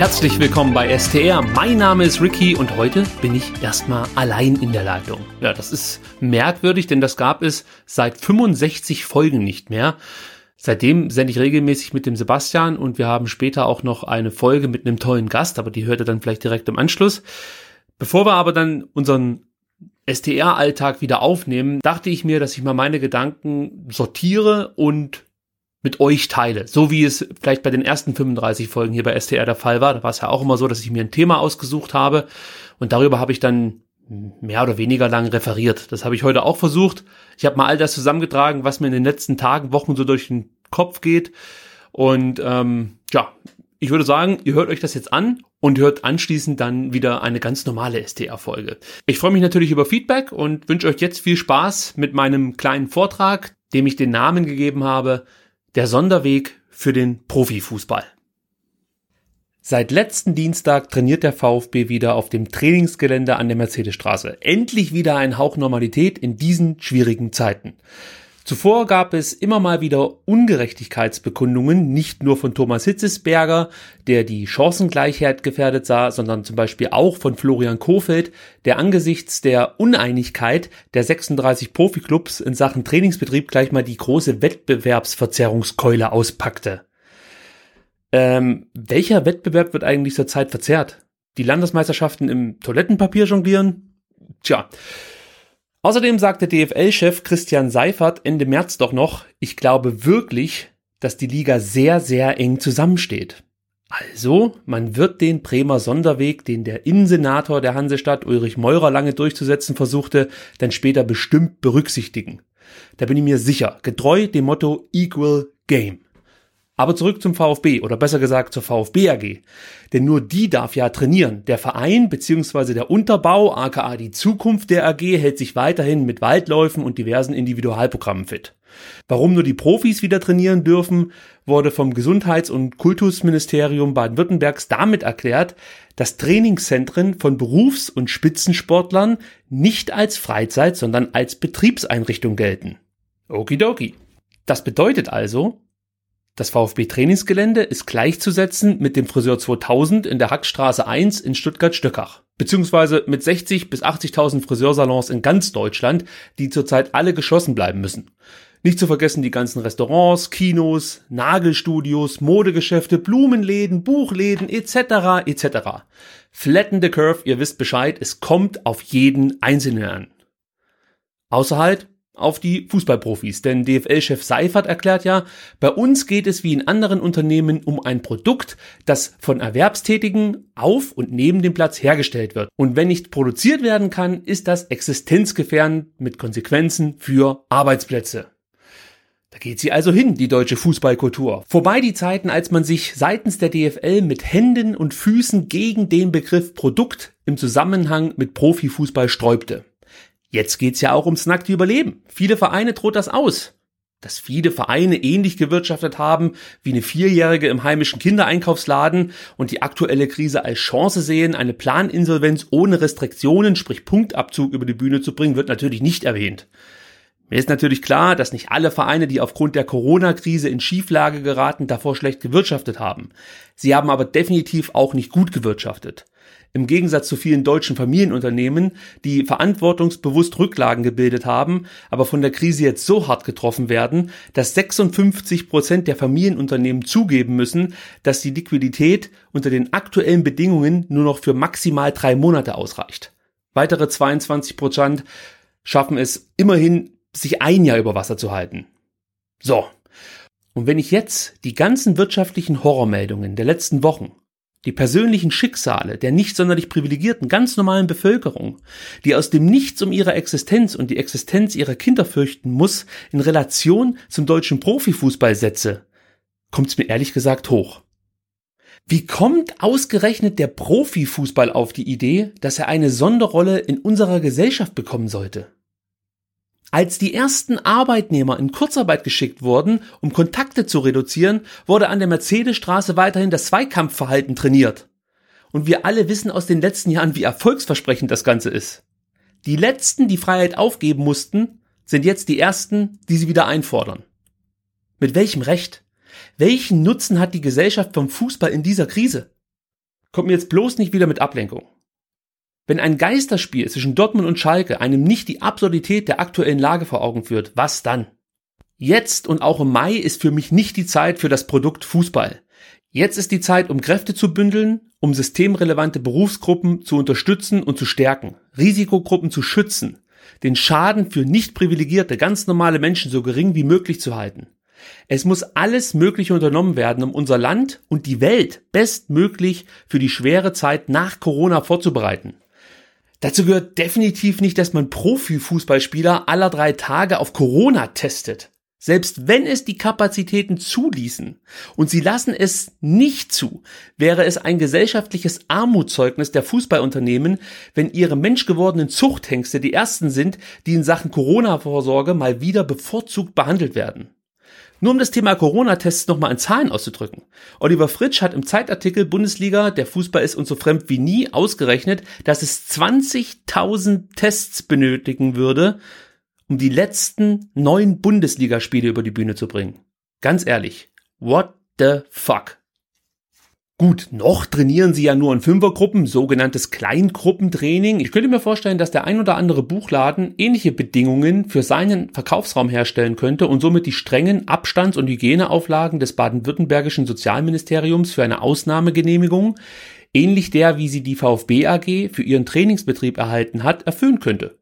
Herzlich willkommen bei STR. Mein Name ist Ricky und heute bin ich erstmal allein in der Leitung. Ja, das ist merkwürdig, denn das gab es seit 65 Folgen nicht mehr. Seitdem sende ich regelmäßig mit dem Sebastian und wir haben später auch noch eine Folge mit einem tollen Gast, aber die hört ihr dann vielleicht direkt im Anschluss. Bevor wir aber dann unseren STR-Alltag wieder aufnehmen, dachte ich mir, dass ich mal meine Gedanken sortiere und mit euch teile. So wie es vielleicht bei den ersten 35 Folgen hier bei STR der Fall war. Da war es ja auch immer so, dass ich mir ein Thema ausgesucht habe und darüber habe ich dann mehr oder weniger lang referiert. Das habe ich heute auch versucht. Ich habe mal all das zusammengetragen, was mir in den letzten Tagen, Wochen so durch den Kopf geht. Und ähm, ja, ich würde sagen, ihr hört euch das jetzt an und hört anschließend dann wieder eine ganz normale STR-Folge. Ich freue mich natürlich über Feedback und wünsche euch jetzt viel Spaß mit meinem kleinen Vortrag, dem ich den Namen gegeben habe, der Sonderweg für den Profifußball. Seit letzten Dienstag trainiert der VfB wieder auf dem Trainingsgelände an der Mercedesstraße. Endlich wieder ein Hauch Normalität in diesen schwierigen Zeiten. Zuvor gab es immer mal wieder Ungerechtigkeitsbekundungen, nicht nur von Thomas Hitzesberger, der die Chancengleichheit gefährdet sah, sondern zum Beispiel auch von Florian Kofeld, der angesichts der Uneinigkeit der 36 Profiklubs in Sachen Trainingsbetrieb gleich mal die große Wettbewerbsverzerrungskeule auspackte. Ähm, welcher Wettbewerb wird eigentlich zurzeit verzerrt? Die Landesmeisterschaften im Toilettenpapier jonglieren? Tja. Außerdem sagte DFL-Chef Christian Seifert Ende März doch noch, ich glaube wirklich, dass die Liga sehr, sehr eng zusammensteht. Also, man wird den Bremer Sonderweg, den der Innensenator der Hansestadt Ulrich Meurer lange durchzusetzen versuchte, dann später bestimmt berücksichtigen. Da bin ich mir sicher, getreu dem Motto Equal Game. Aber zurück zum VfB oder besser gesagt zur VfB AG. Denn nur die darf ja trainieren. Der Verein bzw. der Unterbau, aka die Zukunft der AG, hält sich weiterhin mit Waldläufen und diversen Individualprogrammen fit. Warum nur die Profis wieder trainieren dürfen, wurde vom Gesundheits- und Kultusministerium Baden-Württembergs damit erklärt, dass Trainingszentren von Berufs- und Spitzensportlern nicht als Freizeit, sondern als Betriebseinrichtung gelten. Okidoki. Das bedeutet also, das VfB-Trainingsgelände ist gleichzusetzen mit dem Friseur 2000 in der Hackstraße 1 in Stuttgart-Stöckach. Beziehungsweise mit 60 bis 80.000 Friseursalons in ganz Deutschland, die zurzeit alle geschlossen bleiben müssen. Nicht zu vergessen die ganzen Restaurants, Kinos, Nagelstudios, Modegeschäfte, Blumenläden, Buchläden etc. etc. Flatten the curve, ihr wisst Bescheid, es kommt auf jeden Einzelnen an. Außer halt, auf die Fußballprofis. Denn DFL-Chef Seifert erklärt ja, bei uns geht es wie in anderen Unternehmen um ein Produkt, das von Erwerbstätigen auf und neben dem Platz hergestellt wird. Und wenn nicht produziert werden kann, ist das existenzgefährdend mit Konsequenzen für Arbeitsplätze. Da geht sie also hin, die deutsche Fußballkultur. Vorbei die Zeiten, als man sich seitens der DFL mit Händen und Füßen gegen den Begriff Produkt im Zusammenhang mit Profifußball sträubte. Jetzt geht's ja auch ums nackte Überleben. Viele Vereine droht das aus. Dass viele Vereine ähnlich gewirtschaftet haben wie eine Vierjährige im heimischen Kindereinkaufsladen und die aktuelle Krise als Chance sehen, eine Planinsolvenz ohne Restriktionen, sprich Punktabzug über die Bühne zu bringen, wird natürlich nicht erwähnt. Mir ist natürlich klar, dass nicht alle Vereine, die aufgrund der Corona-Krise in Schieflage geraten, davor schlecht gewirtschaftet haben. Sie haben aber definitiv auch nicht gut gewirtschaftet. Im Gegensatz zu vielen deutschen Familienunternehmen, die verantwortungsbewusst Rücklagen gebildet haben, aber von der Krise jetzt so hart getroffen werden, dass 56 Prozent der Familienunternehmen zugeben müssen, dass die Liquidität unter den aktuellen Bedingungen nur noch für maximal drei Monate ausreicht. Weitere 22 Prozent schaffen es immerhin, sich ein Jahr über Wasser zu halten. So. Und wenn ich jetzt die ganzen wirtschaftlichen Horrormeldungen der letzten Wochen die persönlichen Schicksale der nicht sonderlich privilegierten, ganz normalen Bevölkerung, die aus dem Nichts um ihre Existenz und die Existenz ihrer Kinder fürchten muss, in Relation zum deutschen Profifußball setze, kommt's mir ehrlich gesagt hoch. Wie kommt ausgerechnet der Profifußball auf die Idee, dass er eine Sonderrolle in unserer Gesellschaft bekommen sollte? Als die ersten Arbeitnehmer in Kurzarbeit geschickt wurden, um Kontakte zu reduzieren, wurde an der Mercedesstraße weiterhin das Zweikampfverhalten trainiert. Und wir alle wissen aus den letzten Jahren, wie erfolgsversprechend das Ganze ist. Die letzten, die Freiheit aufgeben mussten, sind jetzt die ersten, die sie wieder einfordern. Mit welchem Recht? Welchen Nutzen hat die Gesellschaft vom Fußball in dieser Krise? Kommt mir jetzt bloß nicht wieder mit Ablenkung. Wenn ein Geisterspiel zwischen Dortmund und Schalke einem nicht die Absurdität der aktuellen Lage vor Augen führt, was dann? Jetzt und auch im Mai ist für mich nicht die Zeit für das Produkt Fußball. Jetzt ist die Zeit, um Kräfte zu bündeln, um systemrelevante Berufsgruppen zu unterstützen und zu stärken, Risikogruppen zu schützen, den Schaden für nicht privilegierte, ganz normale Menschen so gering wie möglich zu halten. Es muss alles Mögliche unternommen werden, um unser Land und die Welt bestmöglich für die schwere Zeit nach Corona vorzubereiten. Dazu gehört definitiv nicht, dass man Profifußballspieler aller drei Tage auf Corona testet. Selbst wenn es die Kapazitäten zuließen und sie lassen es nicht zu, wäre es ein gesellschaftliches Armutszeugnis der Fußballunternehmen, wenn ihre menschgewordenen Zuchthengste die ersten sind, die in Sachen Corona-Vorsorge mal wieder bevorzugt behandelt werden. Nur um das Thema Corona-Tests nochmal in Zahlen auszudrücken. Oliver Fritsch hat im Zeitartikel Bundesliga, der Fußball ist uns so fremd wie nie, ausgerechnet, dass es 20.000 Tests benötigen würde, um die letzten neun Bundesligaspiele über die Bühne zu bringen. Ganz ehrlich, what the fuck? Gut, noch trainieren sie ja nur in Fünfergruppen, sogenanntes Kleingruppentraining. Ich könnte mir vorstellen, dass der ein oder andere Buchladen ähnliche Bedingungen für seinen Verkaufsraum herstellen könnte und somit die strengen Abstands- und Hygieneauflagen des baden-württembergischen Sozialministeriums für eine Ausnahmegenehmigung, ähnlich der, wie sie die VfB AG für ihren Trainingsbetrieb erhalten hat, erfüllen könnte.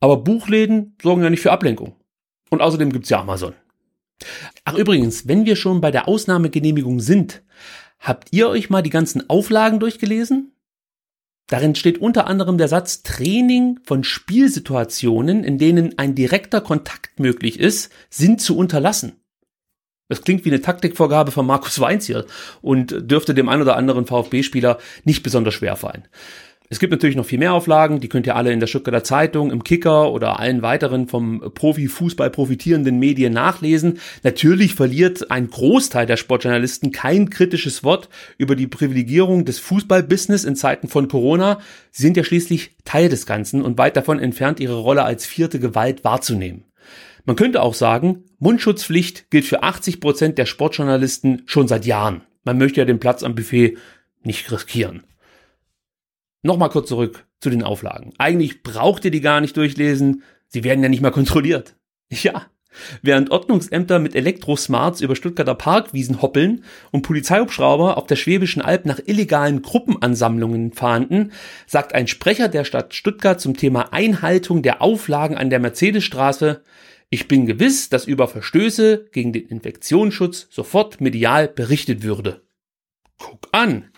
Aber Buchläden sorgen ja nicht für Ablenkung. Und außerdem gibt's ja Amazon. Ach übrigens, wenn wir schon bei der Ausnahmegenehmigung sind, Habt ihr euch mal die ganzen Auflagen durchgelesen? Darin steht unter anderem der Satz Training von Spielsituationen, in denen ein direkter Kontakt möglich ist, sind zu unterlassen. Das klingt wie eine Taktikvorgabe von Markus Weinz hier und dürfte dem ein oder anderen VfB-Spieler nicht besonders schwer fallen. Es gibt natürlich noch viel mehr Auflagen, die könnt ihr alle in der Stuttgarter Zeitung, im Kicker oder allen weiteren vom Profifußball profitierenden Medien nachlesen. Natürlich verliert ein Großteil der Sportjournalisten kein kritisches Wort über die Privilegierung des Fußballbusiness in Zeiten von Corona. Sie sind ja schließlich Teil des Ganzen und weit davon entfernt, ihre Rolle als vierte Gewalt wahrzunehmen. Man könnte auch sagen, Mundschutzpflicht gilt für 80 Prozent der Sportjournalisten schon seit Jahren. Man möchte ja den Platz am Buffet nicht riskieren. Nochmal kurz zurück zu den Auflagen. Eigentlich braucht ihr die gar nicht durchlesen. Sie werden ja nicht mal kontrolliert. Ja. Während Ordnungsämter mit Elektrosmarts über Stuttgarter Parkwiesen hoppeln und Polizeihubschrauber auf der Schwäbischen Alb nach illegalen Gruppenansammlungen fahnden, sagt ein Sprecher der Stadt Stuttgart zum Thema Einhaltung der Auflagen an der Mercedesstraße, ich bin gewiss, dass über Verstöße gegen den Infektionsschutz sofort medial berichtet würde. Guck an,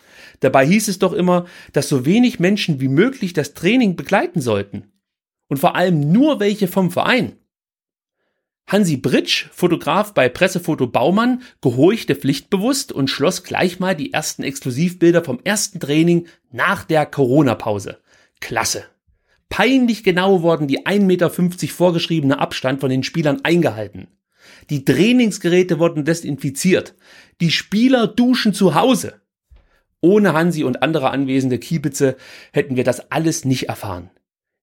Dabei hieß es doch immer, dass so wenig Menschen wie möglich das Training begleiten sollten. Und vor allem nur welche vom Verein. Hansi Britsch, Fotograf bei Pressefoto Baumann, gehorchte pflichtbewusst und schloss gleich mal die ersten Exklusivbilder vom ersten Training nach der Corona-Pause. Klasse. Peinlich genau wurden die 1,50 Meter vorgeschriebene Abstand von den Spielern eingehalten. Die Trainingsgeräte wurden desinfiziert. Die Spieler duschen zu Hause. Ohne Hansi und andere anwesende Kiebitze hätten wir das alles nicht erfahren.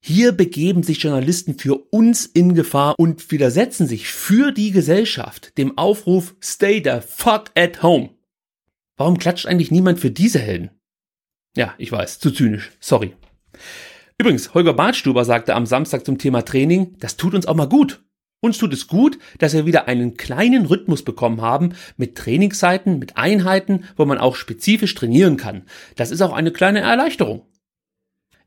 Hier begeben sich Journalisten für uns in Gefahr und widersetzen sich für die Gesellschaft dem Aufruf Stay the fuck at home. Warum klatscht eigentlich niemand für diese Helden? Ja, ich weiß, zu zynisch. Sorry. Übrigens, Holger Bartstuber sagte am Samstag zum Thema Training, das tut uns auch mal gut. Uns tut es gut, dass wir wieder einen kleinen Rhythmus bekommen haben mit Trainingszeiten, mit Einheiten, wo man auch spezifisch trainieren kann. Das ist auch eine kleine Erleichterung.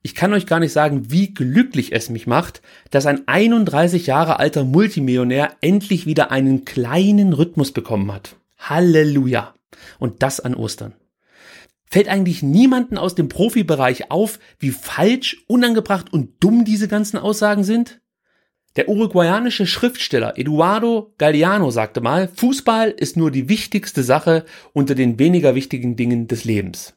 Ich kann euch gar nicht sagen, wie glücklich es mich macht, dass ein 31 Jahre alter Multimillionär endlich wieder einen kleinen Rhythmus bekommen hat. Halleluja. Und das an Ostern. Fällt eigentlich niemanden aus dem Profibereich auf, wie falsch, unangebracht und dumm diese ganzen Aussagen sind? Der uruguayanische Schriftsteller Eduardo Galliano sagte mal, Fußball ist nur die wichtigste Sache unter den weniger wichtigen Dingen des Lebens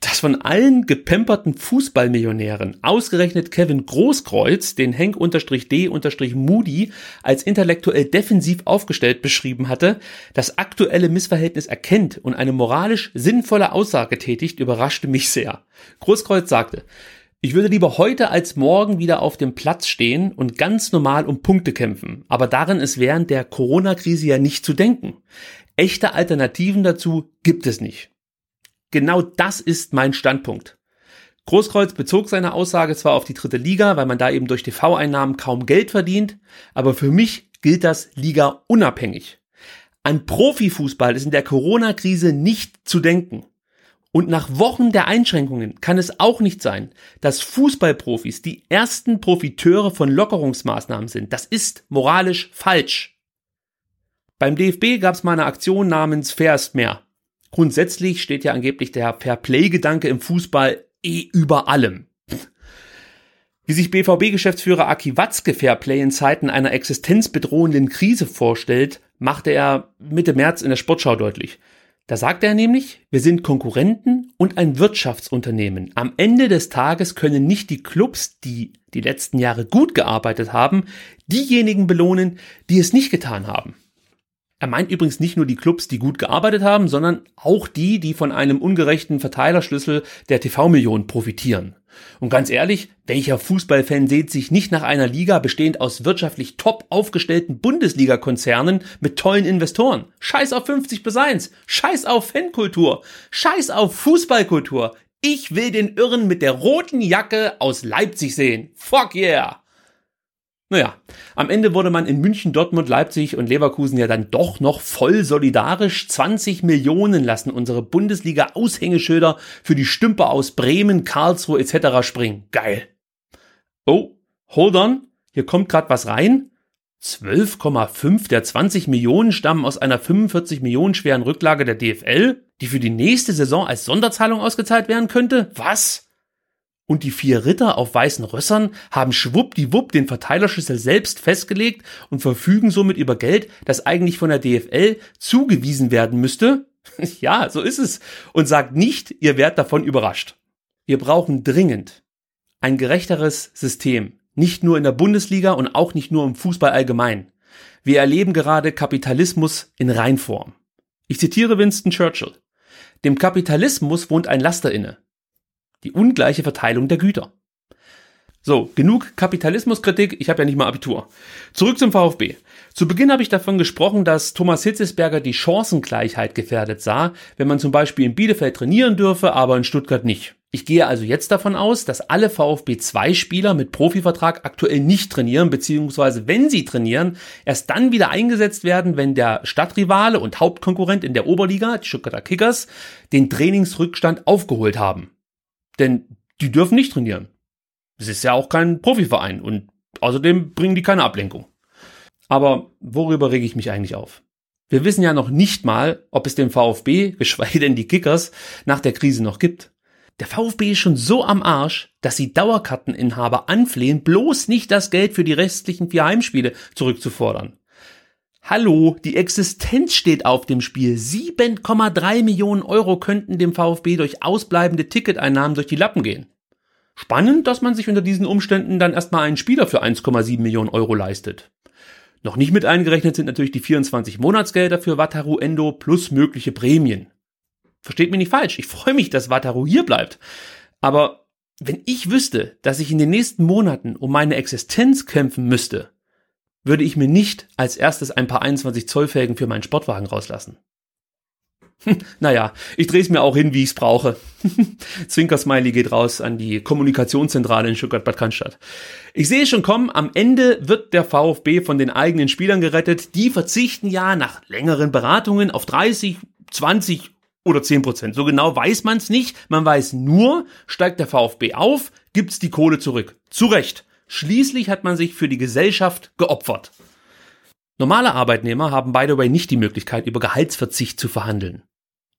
dass von allen gepemperten Fußballmillionären ausgerechnet Kevin Großkreuz den Henk-D-Moody als intellektuell defensiv aufgestellt beschrieben hatte, das aktuelle Missverhältnis erkennt und eine moralisch sinnvolle Aussage tätigt, überraschte mich sehr. Großkreuz sagte, ich würde lieber heute als morgen wieder auf dem Platz stehen und ganz normal um Punkte kämpfen, aber darin ist während der Corona-Krise ja nicht zu denken. Echte Alternativen dazu gibt es nicht. Genau das ist mein Standpunkt. Großkreuz bezog seine Aussage zwar auf die dritte Liga, weil man da eben durch TV-Einnahmen kaum Geld verdient, aber für mich gilt das Liga unabhängig. An Profifußball ist in der Corona-Krise nicht zu denken. Und nach Wochen der Einschränkungen kann es auch nicht sein, dass Fußballprofis die ersten Profiteure von Lockerungsmaßnahmen sind. Das ist moralisch falsch. Beim DFB gab es mal eine Aktion namens Fair ist mehr. Grundsätzlich steht ja angeblich der Fairplay-Gedanke im Fußball eh über allem. Wie sich BVB-Geschäftsführer Aki Watzke Fairplay in Zeiten einer existenzbedrohenden Krise vorstellt, machte er Mitte März in der Sportschau deutlich. Da sagte er nämlich, wir sind Konkurrenten und ein Wirtschaftsunternehmen. Am Ende des Tages können nicht die Clubs, die die letzten Jahre gut gearbeitet haben, diejenigen belohnen, die es nicht getan haben. Er meint übrigens nicht nur die Clubs, die gut gearbeitet haben, sondern auch die, die von einem ungerechten Verteilerschlüssel der TV-Millionen profitieren. Und ganz ehrlich, welcher Fußballfan sehnt sich nicht nach einer Liga bestehend aus wirtschaftlich top aufgestellten Bundesliga-Konzernen mit tollen Investoren? Scheiß auf 50 bis 1, scheiß auf Fankultur, scheiß auf Fußballkultur. Ich will den Irren mit der roten Jacke aus Leipzig sehen. Fuck yeah! Naja, am Ende wurde man in München, Dortmund, Leipzig und Leverkusen ja dann doch noch voll solidarisch. 20 Millionen lassen unsere Bundesliga-Aushängeschilder für die Stümper aus Bremen, Karlsruhe etc. springen. Geil. Oh, hold on, hier kommt gerade was rein. 12,5 der 20 Millionen stammen aus einer 45 Millionen schweren Rücklage der DFL, die für die nächste Saison als Sonderzahlung ausgezahlt werden könnte. Was? Und die vier Ritter auf weißen Rössern haben schwuppdiwupp den Verteilerschlüssel selbst festgelegt und verfügen somit über Geld, das eigentlich von der DFL zugewiesen werden müsste. ja, so ist es. Und sagt nicht, ihr werdet davon überrascht. Wir brauchen dringend ein gerechteres System. Nicht nur in der Bundesliga und auch nicht nur im Fußball allgemein. Wir erleben gerade Kapitalismus in Reinform. Ich zitiere Winston Churchill. Dem Kapitalismus wohnt ein Laster inne die ungleiche Verteilung der Güter. So, genug Kapitalismuskritik, ich habe ja nicht mal Abitur. Zurück zum VfB. Zu Beginn habe ich davon gesprochen, dass Thomas Hitzesberger die Chancengleichheit gefährdet sah, wenn man zum Beispiel in Bielefeld trainieren dürfe, aber in Stuttgart nicht. Ich gehe also jetzt davon aus, dass alle VfB 2 Spieler mit Profivertrag aktuell nicht trainieren, beziehungsweise wenn sie trainieren, erst dann wieder eingesetzt werden, wenn der Stadtrivale und Hauptkonkurrent in der Oberliga, die Stuttgarter Kickers, den Trainingsrückstand aufgeholt haben. Denn die dürfen nicht trainieren. Es ist ja auch kein Profiverein und außerdem bringen die keine Ablenkung. Aber worüber rege ich mich eigentlich auf? Wir wissen ja noch nicht mal, ob es den VfB, geschweige denn die Kickers, nach der Krise noch gibt. Der VfB ist schon so am Arsch, dass sie Dauerkarteninhaber anflehen, bloß nicht das Geld für die restlichen vier Heimspiele zurückzufordern. Hallo, die Existenz steht auf dem Spiel. 7,3 Millionen Euro könnten dem VfB durch ausbleibende Ticketeinnahmen durch die Lappen gehen. Spannend, dass man sich unter diesen Umständen dann erstmal einen Spieler für 1,7 Millionen Euro leistet. Noch nicht mit eingerechnet sind natürlich die 24 Monatsgelder für Wataru Endo plus mögliche Prämien. Versteht mich nicht falsch, ich freue mich, dass Wataru hier bleibt. Aber wenn ich wüsste, dass ich in den nächsten Monaten um meine Existenz kämpfen müsste, würde ich mir nicht als erstes ein paar 21 Zoll Felgen für meinen Sportwagen rauslassen. naja, ich drehe es mir auch hin, wie ich es brauche. Zwinker-Smiley geht raus an die Kommunikationszentrale in Stuttgart-Bad Cannstatt. Ich sehe schon kommen, am Ende wird der VfB von den eigenen Spielern gerettet. Die verzichten ja nach längeren Beratungen auf 30, 20 oder 10 Prozent. So genau weiß man es nicht. Man weiß nur, steigt der VfB auf, gibt's die Kohle zurück. Zu Recht. Schließlich hat man sich für die Gesellschaft geopfert. Normale Arbeitnehmer haben by the way nicht die Möglichkeit, über Gehaltsverzicht zu verhandeln.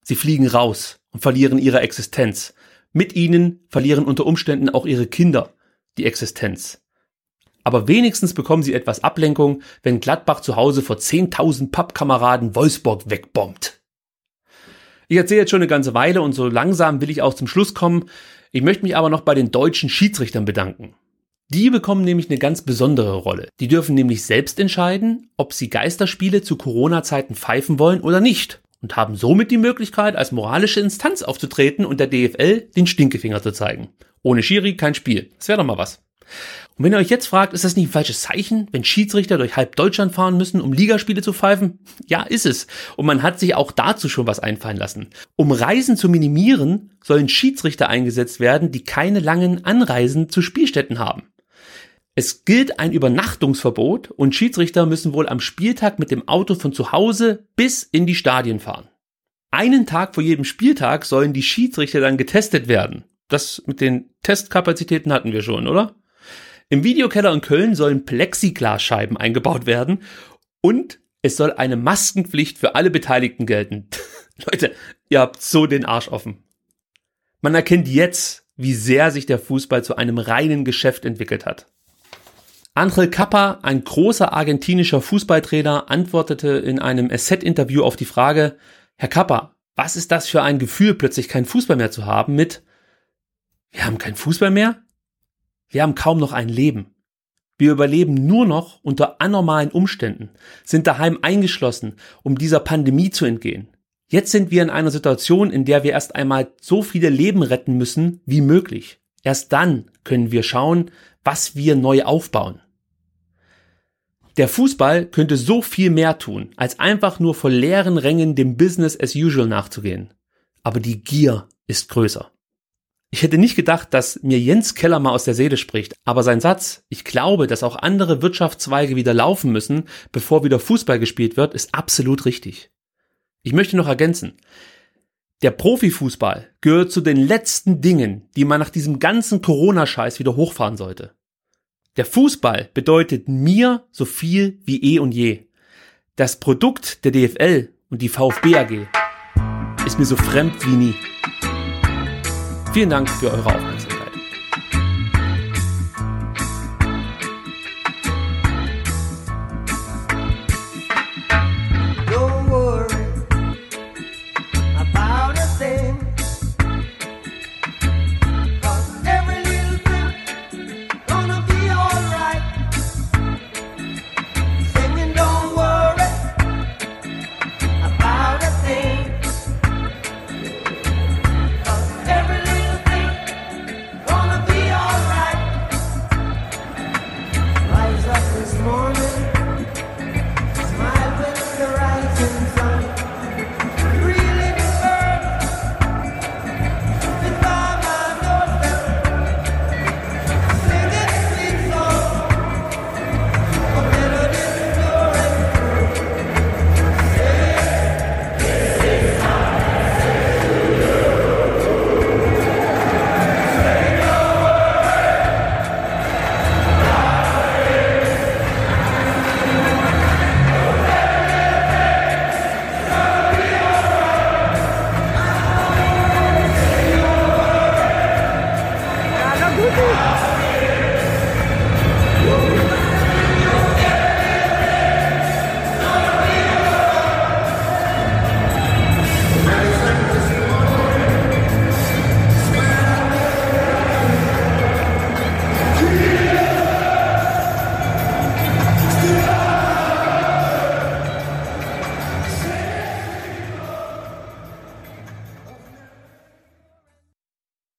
Sie fliegen raus und verlieren ihre Existenz. Mit ihnen verlieren unter Umständen auch ihre Kinder die Existenz. Aber wenigstens bekommen sie etwas Ablenkung, wenn Gladbach zu Hause vor 10.000 Pappkameraden Wolfsburg wegbombt. Ich erzähle jetzt schon eine ganze Weile und so langsam will ich auch zum Schluss kommen. Ich möchte mich aber noch bei den deutschen Schiedsrichtern bedanken. Die bekommen nämlich eine ganz besondere Rolle. Die dürfen nämlich selbst entscheiden, ob sie Geisterspiele zu Corona-Zeiten pfeifen wollen oder nicht und haben somit die Möglichkeit, als moralische Instanz aufzutreten und der DFL den Stinkefinger zu zeigen. Ohne Schiri kein Spiel. Das wäre doch mal was. Und wenn ihr euch jetzt fragt, ist das nicht ein falsches Zeichen, wenn Schiedsrichter durch halb Deutschland fahren müssen, um Ligaspiele zu pfeifen? Ja, ist es. Und man hat sich auch dazu schon was einfallen lassen. Um Reisen zu minimieren, sollen Schiedsrichter eingesetzt werden, die keine langen Anreisen zu Spielstätten haben. Es gilt ein Übernachtungsverbot und Schiedsrichter müssen wohl am Spieltag mit dem Auto von zu Hause bis in die Stadien fahren. Einen Tag vor jedem Spieltag sollen die Schiedsrichter dann getestet werden. Das mit den Testkapazitäten hatten wir schon, oder? Im Videokeller in Köln sollen Plexiglasscheiben eingebaut werden und es soll eine Maskenpflicht für alle Beteiligten gelten. Leute, ihr habt so den Arsch offen. Man erkennt jetzt, wie sehr sich der Fußball zu einem reinen Geschäft entwickelt hat. Angel Kappa, ein großer argentinischer Fußballtrainer, antwortete in einem Asset-Interview auf die Frage, Herr Kappa, was ist das für ein Gefühl, plötzlich keinen Fußball mehr zu haben mit, wir haben keinen Fußball mehr? Wir haben kaum noch ein Leben. Wir überleben nur noch unter anormalen Umständen, sind daheim eingeschlossen, um dieser Pandemie zu entgehen. Jetzt sind wir in einer Situation, in der wir erst einmal so viele Leben retten müssen wie möglich. Erst dann können wir schauen, was wir neu aufbauen. Der Fußball könnte so viel mehr tun, als einfach nur vor leeren Rängen dem Business as usual nachzugehen. Aber die Gier ist größer. Ich hätte nicht gedacht, dass mir Jens Keller mal aus der Seele spricht, aber sein Satz, ich glaube, dass auch andere Wirtschaftszweige wieder laufen müssen, bevor wieder Fußball gespielt wird, ist absolut richtig. Ich möchte noch ergänzen, der Profifußball gehört zu den letzten Dingen, die man nach diesem ganzen Corona-Scheiß wieder hochfahren sollte. Der Fußball bedeutet mir so viel wie eh und je. Das Produkt der DFL und die VfB AG ist mir so fremd wie nie. Vielen Dank für eure Aufmerksamkeit.